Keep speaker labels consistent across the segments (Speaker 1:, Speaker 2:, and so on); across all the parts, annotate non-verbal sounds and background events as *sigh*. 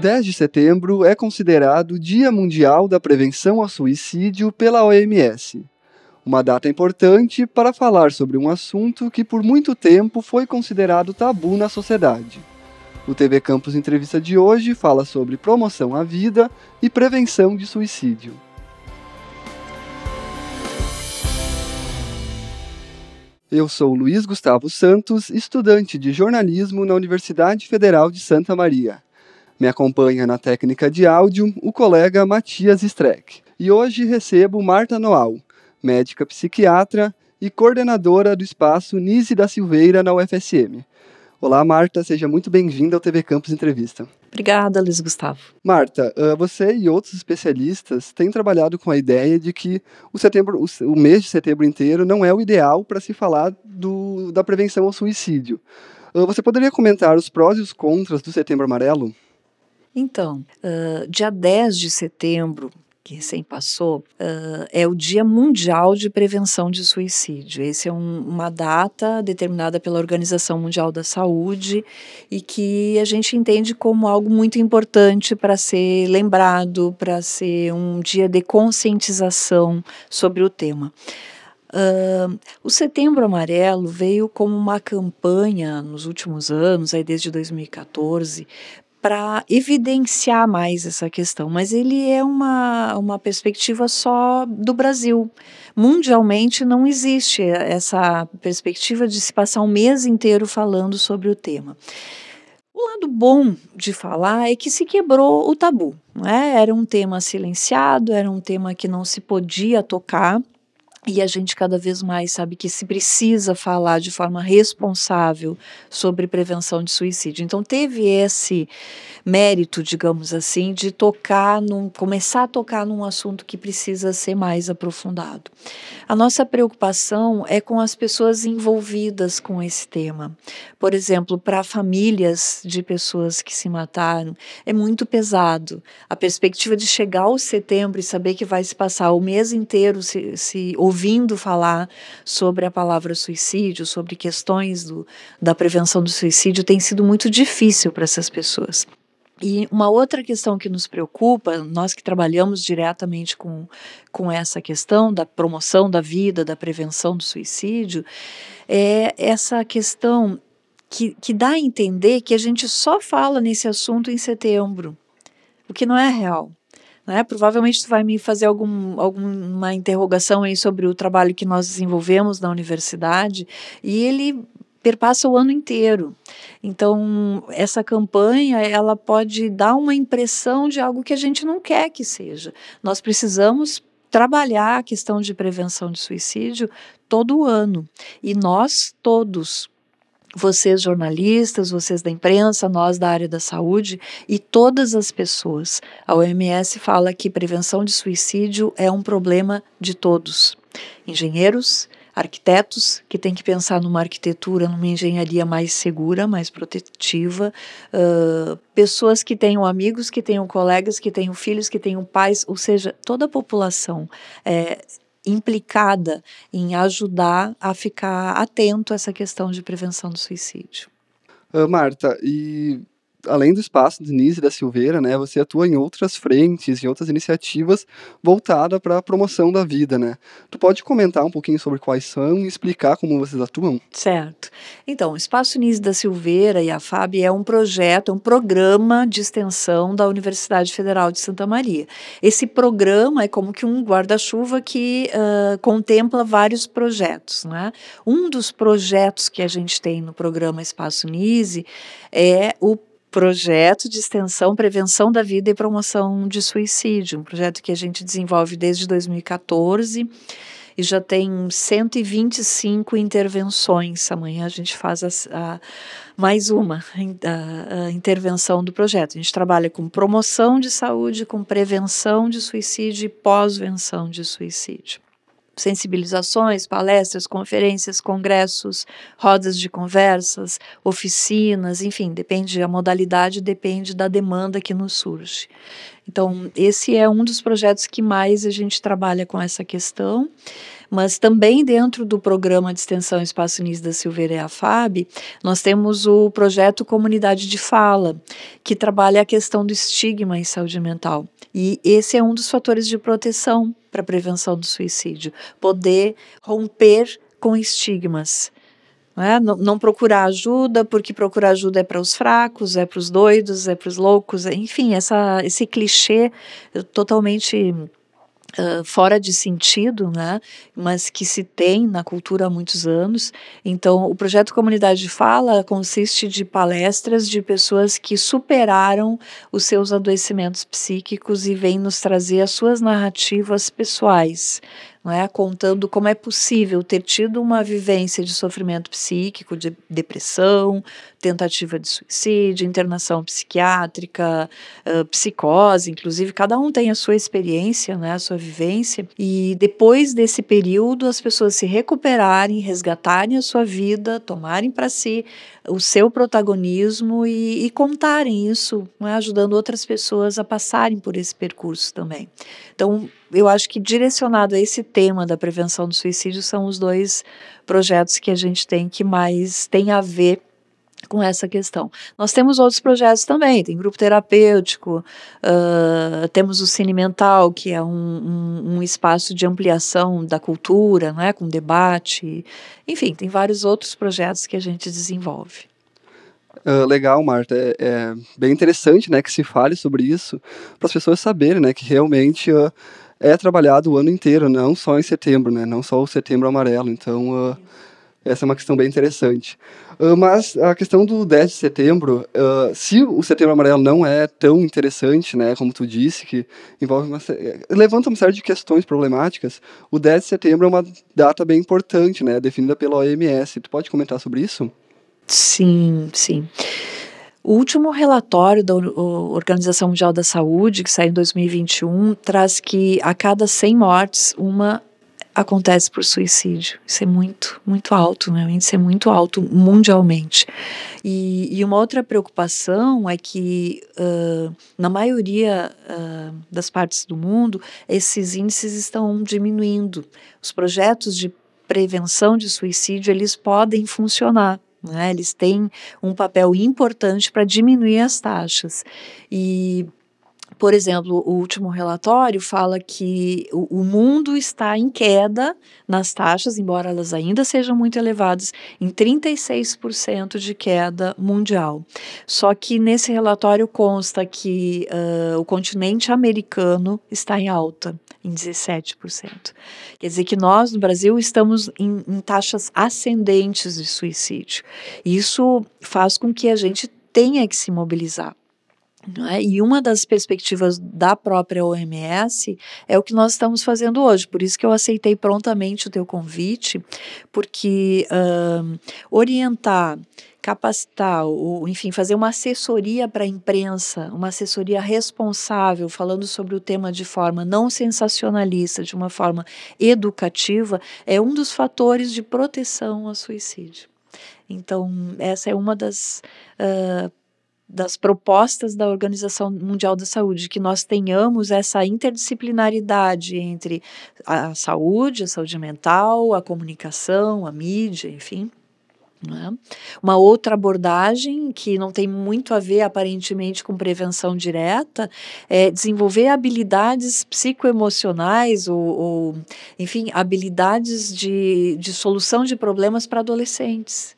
Speaker 1: 10 de setembro é considerado Dia Mundial da Prevenção ao Suicídio pela OMS. Uma data importante para falar sobre um assunto que por muito tempo foi considerado tabu na sociedade. O TV Campus Entrevista de hoje fala sobre promoção à vida e prevenção de suicídio. Eu sou Luiz Gustavo Santos, estudante de jornalismo na Universidade Federal de Santa Maria. Me acompanha na técnica de áudio o colega Matias Streck. E hoje recebo Marta Noal, médica psiquiatra e coordenadora do espaço Nise da Silveira na UFSM. Olá, Marta, seja muito bem-vinda ao TV Campus Entrevista.
Speaker 2: Obrigada, Luiz Gustavo.
Speaker 1: Marta, você e outros especialistas têm trabalhado com a ideia de que o, setembro, o mês de setembro inteiro não é o ideal para se falar do, da prevenção ao suicídio. Você poderia comentar os prós e os contras do Setembro Amarelo?
Speaker 2: Então, uh, dia 10 de setembro, que recém passou, uh, é o Dia Mundial de Prevenção de Suicídio. Esse é um, uma data determinada pela Organização Mundial da Saúde e que a gente entende como algo muito importante para ser lembrado, para ser um dia de conscientização sobre o tema. Uh, o Setembro Amarelo veio como uma campanha nos últimos anos, aí desde 2014, para evidenciar mais essa questão, mas ele é uma, uma perspectiva só do Brasil. Mundialmente não existe essa perspectiva de se passar um mês inteiro falando sobre o tema. O lado bom de falar é que se quebrou o tabu. Não é? Era um tema silenciado, era um tema que não se podia tocar. E a gente cada vez mais sabe que se precisa falar de forma responsável sobre prevenção de suicídio. Então teve esse mérito, digamos assim, de tocar num, começar a tocar num assunto que precisa ser mais aprofundado. A nossa preocupação é com as pessoas envolvidas com esse tema. Por exemplo, para famílias de pessoas que se mataram, é muito pesado. A perspectiva de chegar ao setembro e saber que vai se passar o mês inteiro se, se ouvindo falar sobre a palavra suicídio, sobre questões do, da prevenção do suicídio, tem sido muito difícil para essas pessoas. E uma outra questão que nos preocupa, nós que trabalhamos diretamente com, com essa questão da promoção da vida, da prevenção do suicídio, é essa questão que, que dá a entender que a gente só fala nesse assunto em setembro, o que não é real. Né? Provavelmente tu vai me fazer algum, alguma interrogação aí sobre o trabalho que nós desenvolvemos na universidade e ele perpassa o ano inteiro. Então, essa campanha, ela pode dar uma impressão de algo que a gente não quer que seja. Nós precisamos trabalhar a questão de prevenção de suicídio todo ano. E nós todos, vocês jornalistas, vocês da imprensa, nós da área da saúde e todas as pessoas. A OMS fala que prevenção de suicídio é um problema de todos. Engenheiros, arquitetos que têm que pensar numa arquitetura, numa engenharia mais segura, mais protetiva, uh, pessoas que tenham amigos, que tenham colegas, que tenham filhos, que tenham pais, ou seja, toda a população é, implicada em ajudar a ficar atento a essa questão de prevenção do suicídio.
Speaker 1: Uh, Marta, e além do espaço Denise da Silveira, né, você atua em outras frentes, em outras iniciativas voltadas para a promoção da vida, né? Tu pode comentar um pouquinho sobre quais são e explicar como vocês atuam?
Speaker 2: Certo. Então, o Espaço Denise da Silveira e a FAB é um projeto, é um programa de extensão da Universidade Federal de Santa Maria. Esse programa é como que um guarda-chuva que uh, contempla vários projetos, né? Um dos projetos que a gente tem no programa Espaço Nise é o projeto de extensão, prevenção da vida e promoção de suicídio, um projeto que a gente desenvolve desde 2014 e já tem 125 intervenções. Amanhã a gente faz a, a, mais uma a, a, intervenção do projeto. A gente trabalha com promoção de saúde, com prevenção de suicídio e pós-venção de suicídio. Sensibilizações, palestras, conferências, congressos, rodas de conversas, oficinas, enfim, depende, a modalidade depende da demanda que nos surge. Então, esse é um dos projetos que mais a gente trabalha com essa questão. Mas também dentro do programa de extensão Espaço Nis da Silveira e a FAB, nós temos o projeto Comunidade de Fala, que trabalha a questão do estigma em saúde mental. E esse é um dos fatores de proteção para a prevenção do suicídio, poder romper com estigmas. Não, é? não, não, procurar ajuda, porque procurar ajuda é para os fracos, é para os doidos, é para os loucos, enfim, essa, esse clichê totalmente Uh, fora de sentido, né, mas que se tem na cultura há muitos anos. Então, o projeto Comunidade de Fala consiste de palestras de pessoas que superaram os seus adoecimentos psíquicos e vêm nos trazer as suas narrativas pessoais, não é? contando como é possível ter tido uma vivência de sofrimento psíquico, de depressão, tentativa de suicídio, internação psiquiátrica, uh, psicose, inclusive, cada um tem a sua experiência, né, a sua vivência, e depois desse período as pessoas se recuperarem, resgatarem a sua vida, tomarem para si o seu protagonismo e, e contarem isso, é? ajudando outras pessoas a passarem por esse percurso também. Então, eu acho que direcionado a esse tema da prevenção do suicídio são os dois projetos que a gente tem que mais tem a ver com essa questão. Nós temos outros projetos também, tem grupo terapêutico, uh, temos o Cine Mental, que é um, um, um, espaço de ampliação da cultura, né, com debate, enfim, tem vários outros projetos que a gente desenvolve.
Speaker 1: Uh, legal, Marta. É, é, bem interessante, né, que se fale sobre isso para as pessoas saberem, né, que realmente uh, é trabalhado o ano inteiro, não só em setembro, né, não só o setembro amarelo. Então, essa é uma questão bem interessante. Uh, mas a questão do 10 de setembro, uh, se o setembro amarelo não é tão interessante, né, como tu disse, que envolve uma, levanta uma série de questões problemáticas, o 10 de setembro é uma data bem importante, né, definida pela OMS. Tu pode comentar sobre isso?
Speaker 2: Sim, sim. O último relatório da Organização Mundial da Saúde, que saiu em 2021, traz que a cada 100 mortes, uma acontece por suicídio. Isso é muito, muito alto, né? O índice é muito alto mundialmente. E, e uma outra preocupação é que, uh, na maioria uh, das partes do mundo, esses índices estão diminuindo. Os projetos de prevenção de suicídio, eles podem funcionar, né? Eles têm um papel importante para diminuir as taxas. E por exemplo, o último relatório fala que o, mundo está em queda nas taxas, embora elas ainda sejam muito elevadas, em 36% de queda mundial. Só que nesse relatório consta que uh, o continente americano está em alta, em 17%. Quer dizer que nós, no Brasil, estamos em, em taxas ascendentes de suicídio. Isso faz com que a gente tenha que se mobilizar. É? E uma das perspectivas da própria OMS é o que nós estamos fazendo hoje. Por isso que eu aceitei prontamente o teu convite, porque uh, orientar, capacitar, ou, enfim, fazer uma assessoria para a imprensa, uma assessoria responsável, falando sobre o tema de forma não sensacionalista, de uma forma educativa, é um dos fatores de proteção ao suicídio. Então, essa é uma das uh, das propostas da Organização Mundial da Saúde, que nós tenhamos essa interdisciplinaridade entre a saúde, a saúde mental, a comunicação, a mídia, enfim. É? Uma outra abordagem que não tem muito a ver aparentemente com prevenção direta é desenvolver habilidades psicoemocionais ou, ou enfim, habilidades de, de solução de problemas para adolescentes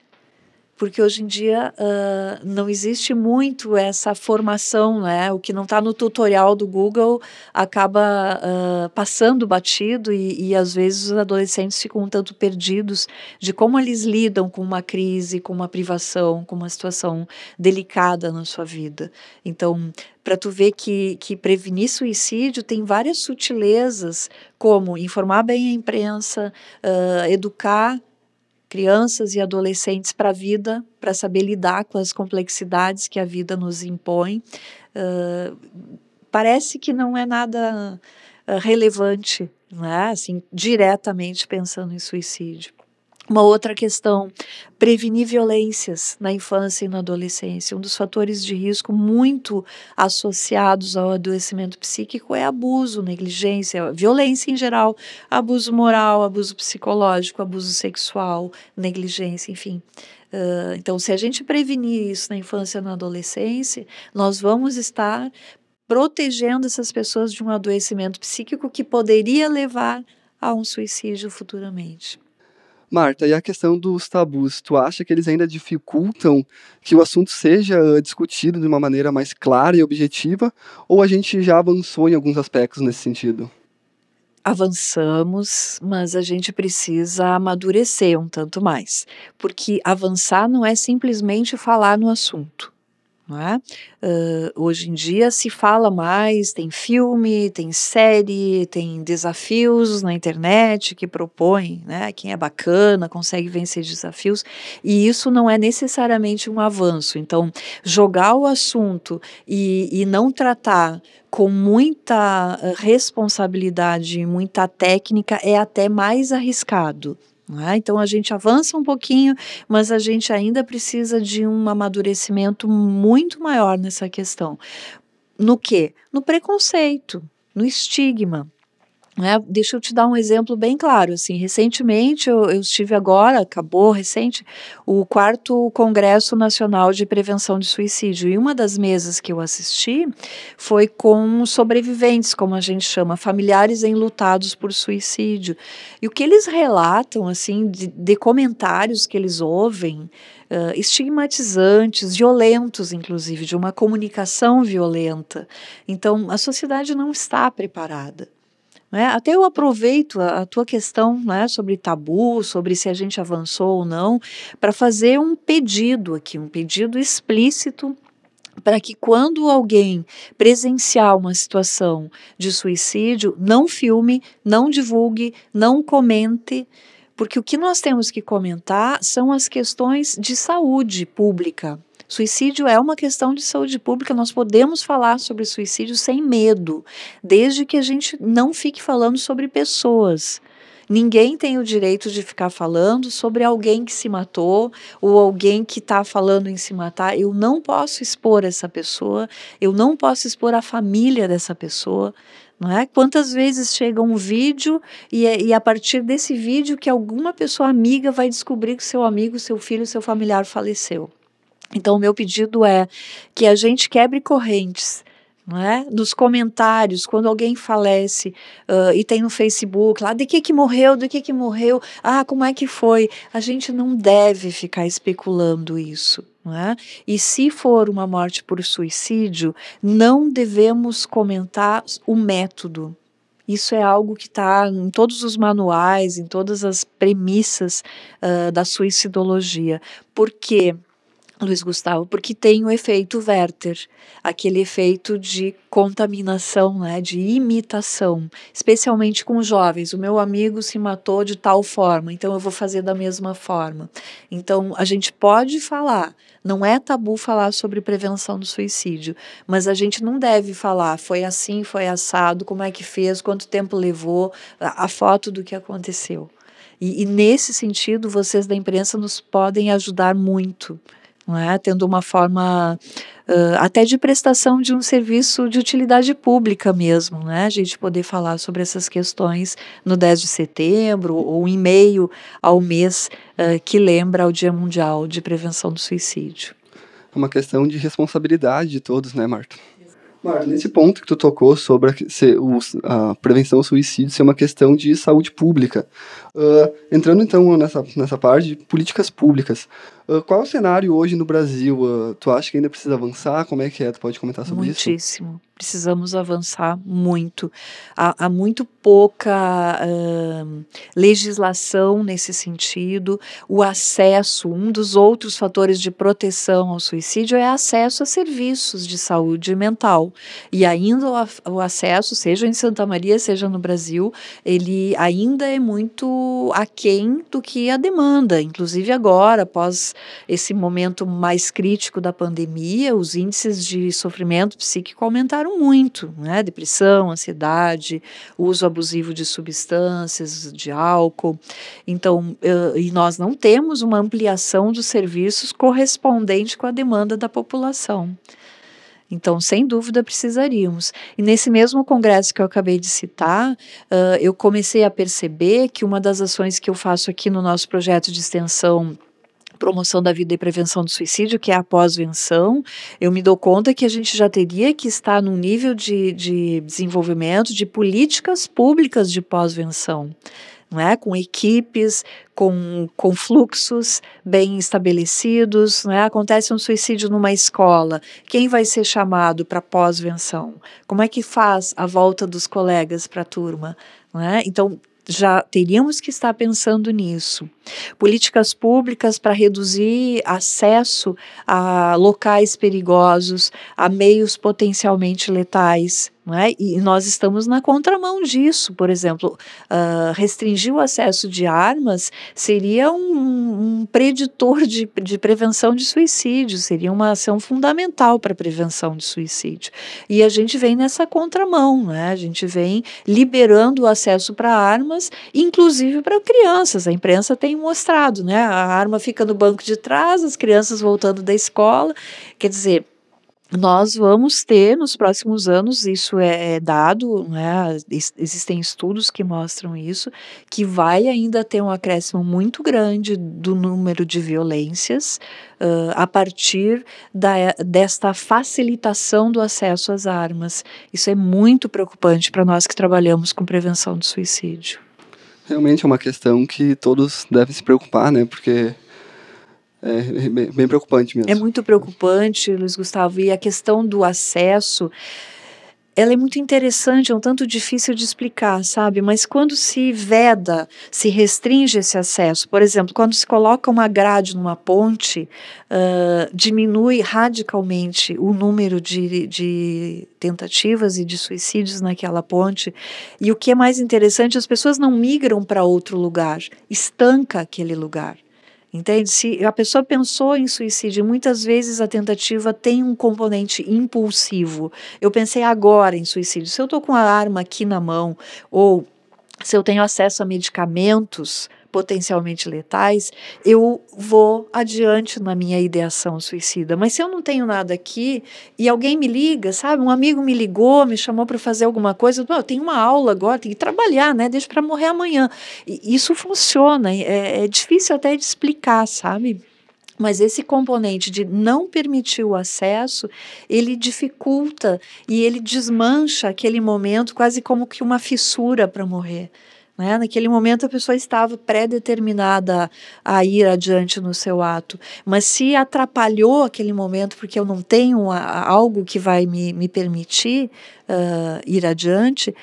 Speaker 2: porque hoje em dia uh, não existe muito essa formação, né? O que não está no tutorial do Google acaba uh, passando batido e, e, às vezes os adolescentes ficam um tanto perdidos de como eles lidam com uma crise, com uma privação, com uma situação delicada na sua vida. Então, para tu ver que, que prevenir suicídio tem várias sutilezas, como informar bem a imprensa, uh, educar crianças e adolescentes para a vida, para saber lidar com as complexidades que a vida nos impõe. Uh, parece que não é nada uh, relevante né? assim, diretamente pensando em suicídio. Uma outra questão, prevenir violências na infância e na adolescência. Um dos fatores de risco muito associados ao adoecimento psíquico é abuso, negligência, violência em geral, abuso moral, abuso psicológico, abuso sexual, negligência, enfim. Uh, então, se a gente prevenir isso na infância e na adolescência, nós vamos estar protegendo essas pessoas de um adoecimento psíquico que poderia levar a um suicídio futuramente.
Speaker 1: Marta, e a questão dos tabus, tu acha que eles ainda dificultam que o assunto seja uh, discutido de uma maneira mais clara e objetiva, ou a gente já avançou em alguns aspectos nesse sentido?
Speaker 2: Avançamos, mas a gente precisa amadurecer um tanto mais, porque avançar não é simplesmente falar no assunto. É? Uh, hoje em dia se fala mais, tem filme, tem série, tem desafios na internet que propõem, né? Quem é bacana consegue vencer desafios, e isso não é necessariamente um avanço. Então, jogar o assunto e, e não tratar com muita responsabilidade muita técnica é até mais arriscado. É? Então a gente avança um pouquinho, mas a gente ainda precisa de um amadurecimento muito maior nessa questão. No que? No preconceito, no estigma. É, deixa eu te dar um exemplo bem claro. Assim, recentemente eu, eu, estive agora, acabou recente, o quarto Congresso Nacional de Prevenção de Suicídio. E uma das mesas que eu assisti foi com sobreviventes, como a gente chama, familiares enlutados por suicídio. E o que eles relatam, assim, de, de comentários que eles ouvem, Uh, estigmatizantes, violentos, inclusive, de uma comunicação violenta. Então, a sociedade não está preparada. Né? Até eu aproveito a, a tua questão né, sobre tabu, sobre se a gente avançou ou não, para fazer um pedido aqui, um pedido explícito para que quando alguém presenciar uma situação de suicídio, não filme, não divulgue, não comente, porque o que nós temos que comentar são as questões de saúde pública, Suicídio é uma questão de saúde pública, nós podemos falar sobre suicídio sem medo, desde que a gente não fique falando sobre pessoas. Ninguém tem o direito de ficar falando sobre alguém que se matou ou alguém que está falando em se matar. Eu não posso expor essa pessoa, eu não posso expor a família dessa pessoa. Não é? Quantas vezes chega um vídeo e, é, e a partir desse vídeo que alguma pessoa amiga vai descobrir que seu amigo, seu filho, seu familiar faleceu. Então, o meu pedido é que a gente quebre correntes. Não é? Nos comentários, quando alguém falece uh, e tem no Facebook lá, de que que morreu, de que que morreu, ah, como é que foi? A gente não deve ficar especulando isso. É? E se for uma morte por suicídio, não devemos comentar o método, isso é algo que está em todos os manuais, em todas as premissas uh, da suicidologia. Porque Luiz Gustavo, porque tem o efeito Werther, aquele efeito de contaminação, né, de imitação, especialmente com jovens. O meu amigo se matou de tal forma, então eu vou fazer da mesma forma. Então a gente pode falar, não é tabu falar sobre prevenção do suicídio, mas a gente não deve falar foi assim, foi assado, como é que fez, quanto tempo levou, a, foto do que aconteceu. E, e nesse sentido, vocês da imprensa nos podem ajudar muito é? tendo uma forma uh, até de prestação de um serviço de utilidade pública mesmo, né? a gente poder falar sobre essas questões no 10 de setembro ou em meio ao mês uh, que lembra o Dia Mundial de Prevenção do Suicídio.
Speaker 1: É uma questão de responsabilidade de todos, né, Marta? Marta, nesse ponto que tu tocou sobre a, a, prevenção ao suicídio ser uma questão de saúde pública, uh, entrando então nessa, nessa parte de políticas públicas, uh, qual é o cenário hoje no Brasil? Uh, tu acha que ainda precisa avançar? Como é que é? Tu pode comentar sobre
Speaker 2: Muitíssimo. isso? Muitíssimo precisamos avançar muito. Há, há muito pouca legislação nesse sentido. O acesso, um dos outros fatores de proteção ao suicídio é acesso a serviços de saúde mental. E ainda o, o acesso, seja em Santa Maria, seja no Brasil, ele ainda é muito aquém do que a demanda. Inclusive agora, após esse momento mais crítico da pandemia, os índices de sofrimento psíquico aumentaram muito, né? Depressão, ansiedade, uso abusivo de substâncias, de álcool. Então, e nós não temos uma ampliação dos serviços correspondente com a demanda da população. Então, sem dúvida, precisaríamos. E nesse mesmo congresso que eu acabei de citar, uh, eu comecei a perceber que uma das ações que eu faço aqui no nosso projeto de extensão promoção da vida e prevenção do suicídio, que é a pós-venção, eu me dou conta que a gente já teria que estar num nível de, de desenvolvimento de políticas públicas de pós-venção não é? com equipes, com, com fluxos bem estabelecidos. Não é? Acontece um suicídio numa escola, quem vai ser chamado para pós-venção? Como é que faz a volta dos colegas para a turma? Não é? Então, já teríamos que estar pensando nisso. Políticas públicas para reduzir acesso a locais perigosos, a meios potencialmente letais, é? E nós estamos na contramão disso, por exemplo, uh, restringir o acesso de armas seria um, um preditor de, de, prevenção de suicídio, seria uma ação fundamental para a prevenção de suicídio. E a gente vem nessa contramão, né? a gente vem liberando o acesso para armas, inclusive para crianças. A imprensa tem mostrado, né? a arma fica no banco de trás, as crianças voltando da escola, quer dizer nós vamos ter nos próximos anos, isso é, é dado, né, existem estudos que mostram isso, que vai ainda ter um acréscimo muito grande do número de violências uh, a partir da, desta facilitação do acesso às armas. Isso é muito preocupante para nós que trabalhamos com prevenção do suicídio.
Speaker 1: Realmente é uma questão que todos devem se preocupar, né? Porque é bem, bem preocupante mesmo.
Speaker 2: É muito preocupante, Luiz Gustavo, e a questão do acesso ela é muito interessante, é um tanto difícil de explicar, sabe? Mas quando se veda, se restringe esse acesso, por exemplo, quando se coloca uma grade numa ponte, uh, diminui radicalmente o número de, de tentativas e de suicídios naquela ponte. E o que é mais interessante, as pessoas não migram para outro lugar, estanca aquele lugar. Entende? Se a pessoa pensou em suicídio, muitas vezes a tentativa tem um componente impulsivo. Eu pensei agora em suicídio. Se eu estou com a arma aqui na mão, ou se eu tenho acesso a medicamentos potencialmente letais, eu vou adiante na minha ideação suicida. Mas se eu não tenho nada aqui e alguém me liga, sabe? Um amigo me ligou, me chamou para fazer alguma coisa, eu tenho uma aula agora, tenho que trabalhar, né? Deixa para morrer amanhã. E isso funciona, é, é difícil até de explicar, sabe? Mas esse componente de não permitir o acesso, ele dificulta e ele desmancha aquele momento quase como que uma fissura para morrer. Né? Naquele momento a pessoa estava pré-determinada a ir adiante no seu ato, mas se atrapalhou aquele momento porque eu não tenho a, algo que vai me, me permitir uh, ir adiante,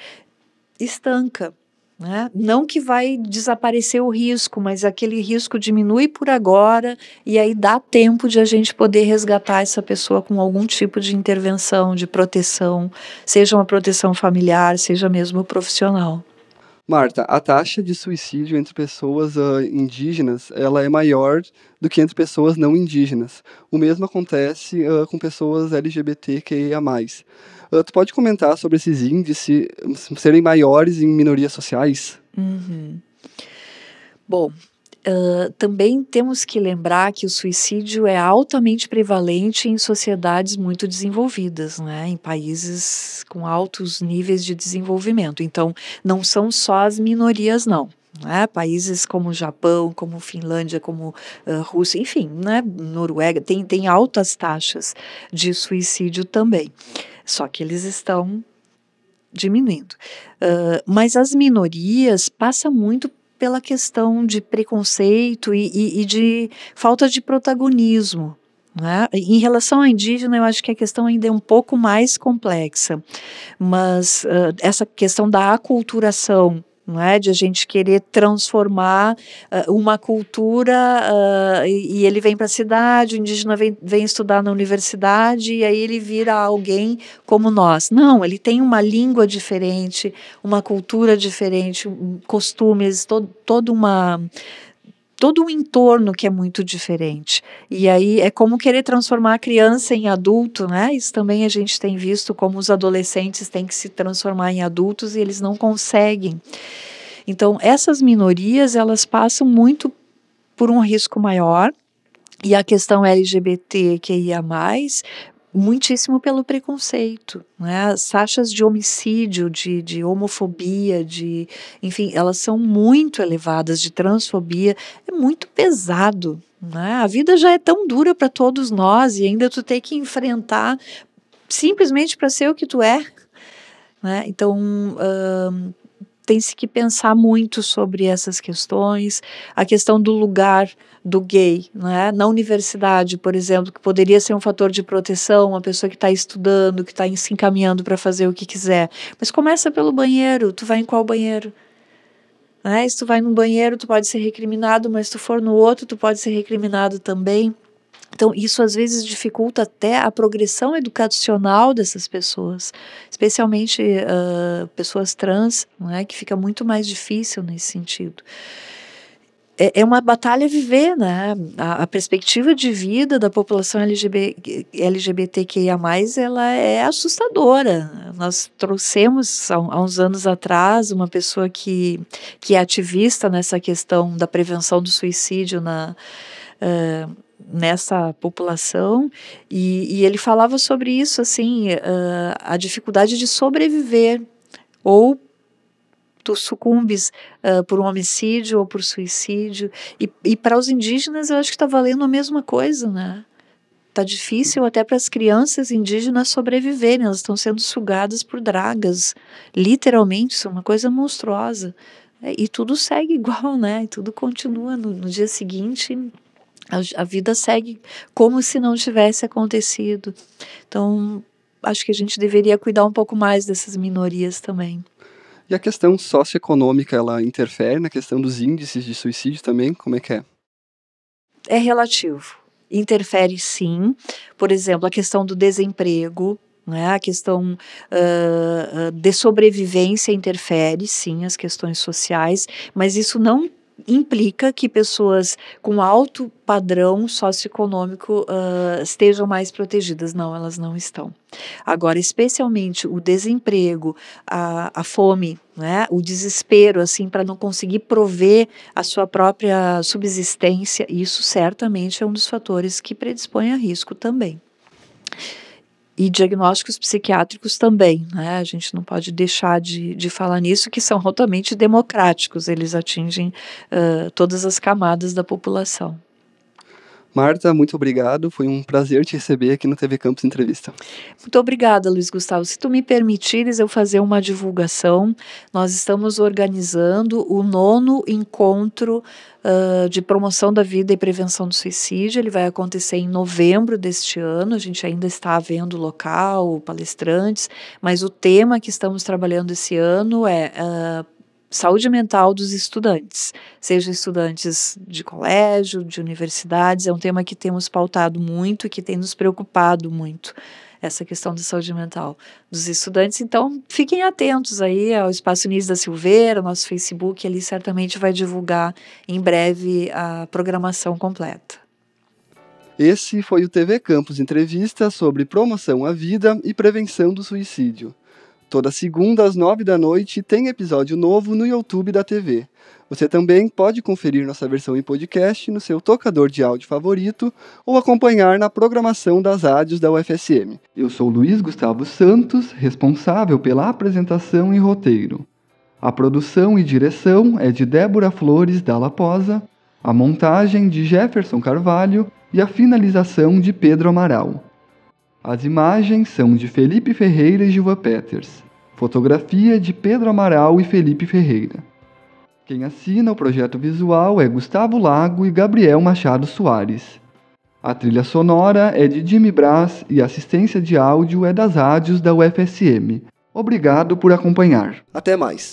Speaker 2: estanca. Né? Não que vai desaparecer o risco, mas aquele risco diminui por agora e aí dá tempo de a gente poder resgatar essa pessoa com algum tipo de intervenção, de proteção, seja uma proteção familiar, seja mesmo profissional.
Speaker 1: Marta, a taxa de suicídio entre pessoas uh, indígenas ela é maior do que entre pessoas não indígenas. O mesmo acontece uh, com pessoas LGBTQIA+. Uh, tu pode comentar sobre esses índices serem maiores em minorias sociais?
Speaker 2: Uhum. Bom, Uh, também temos que lembrar que o suicídio é altamente prevalente em sociedades muito desenvolvidas, né, em países com altos níveis de desenvolvimento. Então, não são só as minorias, não. Né? Países como Japão, como Finlândia, como uh, Rússia, enfim, né? Noruega, tem, tem altas taxas de suicídio também. Só que eles estão diminuindo. Uh, mas as minorias passam muito pela questão de preconceito e, e, e de falta de protagonismo. né? Em relação ao indígena, eu acho que a questão ainda é um pouco mais complexa, mas uh, essa questão da aculturação não é? De a gente querer transformar uh, uma cultura uh, e, e, ele vem para a cidade, o indígena vem, vem estudar na universidade e aí ele vira alguém como nós. Não, ele tem uma língua diferente, uma cultura diferente, costumes, todo, toda uma todo um entorno que é muito diferente. E aí é como querer transformar a criança em adulto, né? Isso também a gente tem visto como os adolescentes têm que se transformar em adultos e eles não conseguem. Então, essas minorias, elas passam muito por um risco maior e a questão LGBT que ia mais muitíssimo pelo preconceito, né? As taxas de homicídio, de, de homofobia, de, enfim, elas são muito elevadas, de transfobia, é muito pesado, né? A vida já é tão dura para todos nós e ainda tu tem que enfrentar simplesmente para ser o que tu é, né? Então, tem-se que pensar muito sobre essas questões, a questão do lugar do gay, né? na universidade, por exemplo, que poderia ser um fator de proteção, uma pessoa que está estudando, que está se encaminhando para fazer o que quiser, mas começa pelo banheiro, tu vai em qual banheiro? Né? Se tu vai num banheiro, tu pode ser recriminado, mas se tu for no outro, tu pode ser recriminado também. Então, isso às vezes dificulta até a progressão educacional dessas pessoas, especialmente uh, pessoas trans, é, que fica muito mais difícil nesse sentido. É, é uma batalha viver, né? A, a, perspectiva de vida da população LGBT, LGBTQIA+, ela é assustadora. Nós trouxemos, há, há uns anos atrás, uma pessoa que, que é ativista nessa questão da prevenção do suicídio na... Uh, nessa população e, e, ele falava sobre isso assim uh, a dificuldade de sobreviver ou tu sucumbes uh, por um homicídio ou por suicídio. E, e para os indígenas eu acho que está valendo a mesma coisa né? Tá difícil até para as crianças indígenas sobreviverem elas estão sendo sugadas por dragas literalmente isso é uma coisa monstruosa. E tudo segue *laughs* igual né? E tudo continua no, no dia seguinte a, a vida segue como se não tivesse acontecido. Então, acho que a gente deveria cuidar um pouco mais dessas minorias também.
Speaker 1: E a questão socioeconômica, ela interfere na questão dos índices de suicídio também? Como é que é?
Speaker 2: É relativo. Interfere sim. Por exemplo, a questão do desemprego, né? a questão uh, de sobrevivência interfere sim as questões sociais, mas isso não implica que pessoas com alto padrão socioeconômico uh, estejam mais protegidas. Não, elas não estão. Agora, especialmente o desemprego, a, a fome, né, o desespero, assim, para não conseguir prover a sua própria subsistência, isso certamente é um dos fatores que predispõe a risco também e diagnósticos psiquiátricos também, né? A gente não pode deixar de, de falar nisso, que são altamente democráticos, eles atingem uh, todas as camadas da população.
Speaker 1: Marta, muito obrigado. Foi um prazer te receber aqui no TV Campus Entrevista.
Speaker 2: Muito obrigada, Luiz Gustavo. Se tu me permitires eu fazer uma divulgação, nós estamos organizando o nono encontro uh, de promoção da vida e prevenção do suicídio. Ele vai acontecer em novembro deste ano. A gente ainda está vendo local, palestrantes, mas o tema que estamos trabalhando esse ano é uh, saúde mental dos estudantes, seja estudantes de colégio, de universidades, é um tema que temos pautado muito, que tem nos preocupado muito essa questão da saúde mental dos estudantes. Então, fiquem atentos aí ao Espaço Nis da Silveira, nosso Facebook, ali certamente vai divulgar em breve a programação completa.
Speaker 1: Esse foi o TV Campus Entrevista sobre promoção à vida e prevenção do suicídio. Toda segunda às nove da noite tem episódio novo no YouTube da TV. Você também pode conferir nossa versão em podcast no seu tocador de áudio favorito ou acompanhar na programação das rádios da UFSM. Eu sou Luiz Gustavo Santos, responsável pela apresentação e roteiro. A produção e direção é de Débora Flores Dalla Posa, a montagem de Jefferson Carvalho e a finalização de Pedro Amaral. As imagens são de Felipe Ferreira e Gilva Peters. Fotografia de Pedro Amaral e Felipe Ferreira. Quem assina o projeto visual é Gustavo Lago e Gabriel Machado Soares. A trilha sonora é de Jimmy Brás e a assistência de áudio é das rádios da UFSM. Obrigado por acompanhar. Até mais.